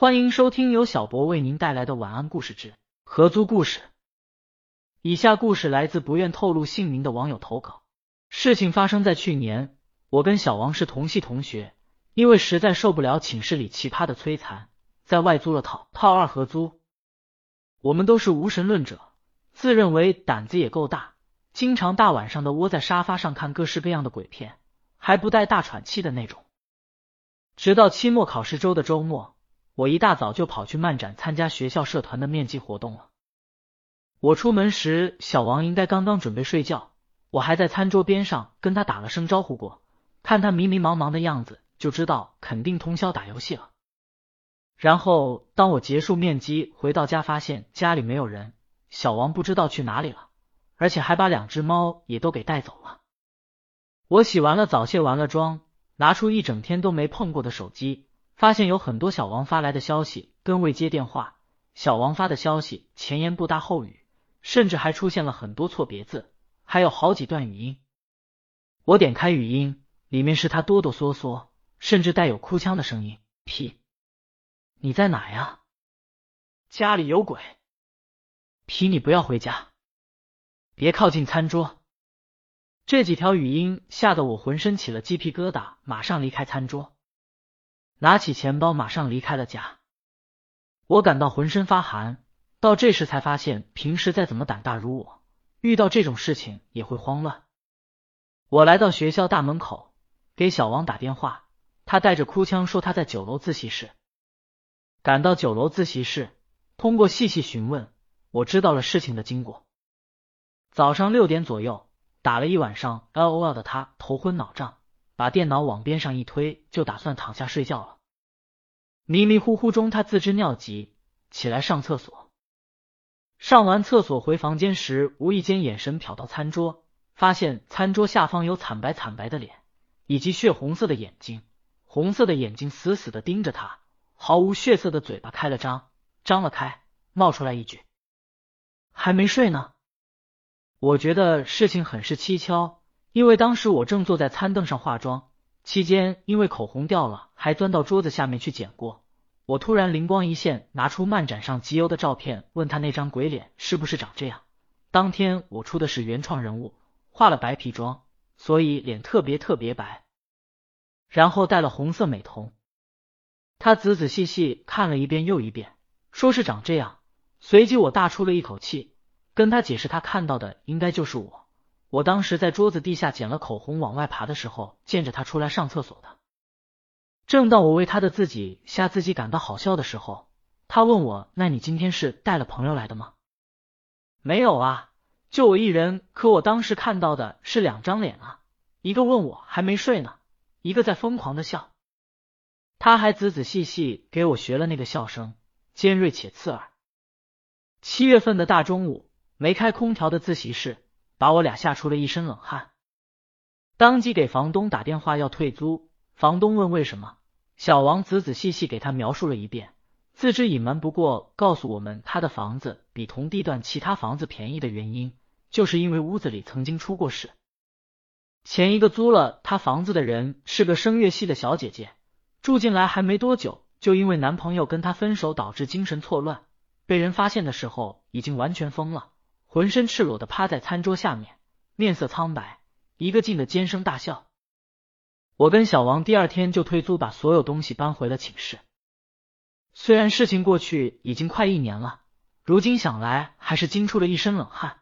欢迎收听由小博为您带来的晚安故事之合租故事。以下故事来自不愿透露姓名的网友投稿。事情发生在去年，我跟小王是同系同学，因为实在受不了寝室里奇葩的摧残，在外租了套套二合租。我们都是无神论者，自认为胆子也够大，经常大晚上的窝在沙发上看各式各样的鬼片，还不带大喘气的那种。直到期末考试周的周末，我一大早就跑去漫展参加学校社团的面基活动了。我出门时，小王应该刚刚准备睡觉，我还在餐桌边上跟他打了声招呼过，看他迷迷茫茫的样子，就知道肯定通宵打游戏了。然后当我结束面基回到家，发现家里没有人，小王不知道去哪里了，而且还把两只猫也都给带走了。我洗完了澡，卸完了妆。拿出一整天都没碰过的手机，发现有很多小王发来的消息跟未接电话。小王发的消息前言不搭后语，甚至还出现了很多错别字，还有好几段语音。我点开语音，里面是他哆哆嗦嗦，甚至带有哭腔的声音。屁你在哪呀？家里有鬼。皮你不要回家，别靠近餐桌。这几条语音吓得我浑身起了鸡皮疙瘩，马上离开餐桌，拿起钱包，马上离开了家。我感到浑身发寒，到这时才发现，平时再怎么胆大如我，遇到这种事情也会慌乱。我来到学校大门口，给小王打电话，他带着哭腔说他在九楼自习室。赶到九楼自习室，通过细细询问，我知道了事情的经过。早上六点左右。打了一晚上 L O L 的他头昏脑胀，把电脑往边上一推，就打算躺下睡觉了。迷迷糊糊中，他自知尿急，起来上厕所。上完厕所回房间时，无意间眼神瞟到餐桌，发现餐桌下方有惨白惨白的脸，以及血红色的眼睛，红色的眼睛死死的盯着他，毫无血色的嘴巴开了张，张了开，冒出来一句：“还没睡呢。”我觉得事情很是蹊跷，因为当时我正坐在餐凳上化妆，期间因为口红掉了，还钻到桌子下面去捡过。我突然灵光一现，拿出漫展上集邮的照片，问他那张鬼脸是不是长这样。当天我出的是原创人物，化了白皮妆，所以脸特别特别白，然后戴了红色美瞳。他仔仔细细看了一遍又一遍，说是长这样。随即我大出了一口气。跟他解释，他看到的应该就是我。我当时在桌子地下捡了口红往外爬的时候，见着他出来上厕所的。正当我为他的自己吓自己感到好笑的时候，他问我：“那你今天是带了朋友来的吗？”“没有啊，就我一人。”可我当时看到的是两张脸啊，一个问我还没睡呢，一个在疯狂的笑。他还仔仔细细给我学了那个笑声，尖锐且刺耳。七月份的大中午。没开空调的自习室，把我俩吓出了一身冷汗。当即给房东打电话要退租，房东问为什么，小王仔仔细细给他描述了一遍，自知隐瞒不过，告诉我们他的房子比同地段其他房子便宜的原因，就是因为屋子里曾经出过事。前一个租了他房子的人是个声乐系的小姐姐，住进来还没多久，就因为男朋友跟她分手，导致精神错乱，被人发现的时候已经完全疯了。浑身赤裸的趴在餐桌下面，面色苍白，一个劲的尖声大笑。我跟小王第二天就退租，把所有东西搬回了寝室。虽然事情过去已经快一年了，如今想来还是惊出了一身冷汗。